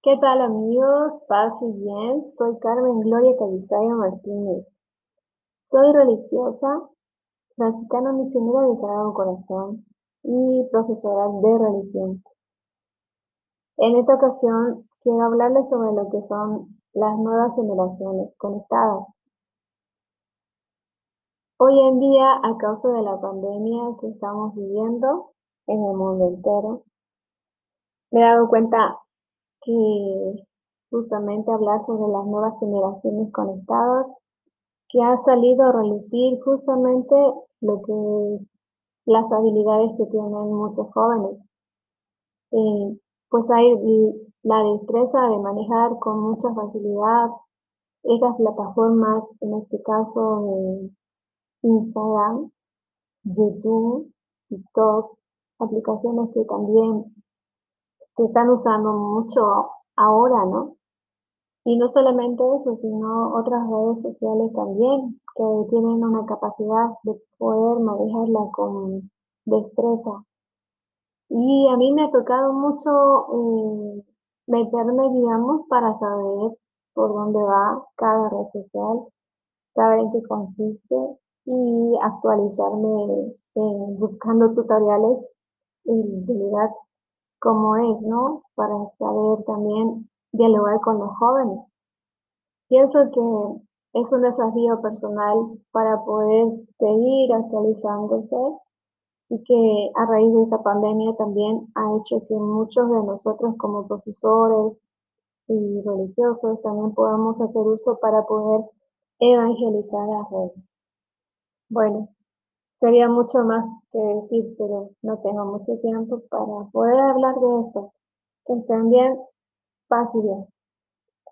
¿Qué tal amigos? Paz y bien. Soy Carmen Gloria Calizayo Martínez. Soy religiosa, franciscana misionera de Sagrado Corazón y profesora de religión. En esta ocasión quiero hablarles sobre lo que son las nuevas generaciones conectadas. Hoy en día, a causa de la pandemia que estamos viviendo en el mundo entero, me he dado cuenta que justamente hablar sobre las nuevas generaciones conectadas, que ha salido a relucir justamente lo que las habilidades que tienen muchos jóvenes. Eh, pues hay la destreza de manejar con mucha facilidad esas plataformas, en este caso Instagram, YouTube, TikTok, aplicaciones que también se están usando mucho ahora, ¿no? Y no solamente eso, sino otras redes sociales también, que tienen una capacidad de poder manejarla con destreza. Y a mí me ha tocado mucho eh, meterme, digamos, para saber por dónde va cada red social, saber en qué consiste y actualizarme eh, buscando tutoriales en realidad como es, ¿no? Para saber también dialogar con los jóvenes. Pienso que es un desafío personal para poder seguir actualizándose y que a raíz de esta pandemia también ha hecho que muchos de nosotros como profesores y religiosos también podamos hacer uso para poder evangelizar a jóvenes. Bueno, Sería mucho más que decir, pero no tengo mucho tiempo para poder hablar de esto. Que estén bien, paz.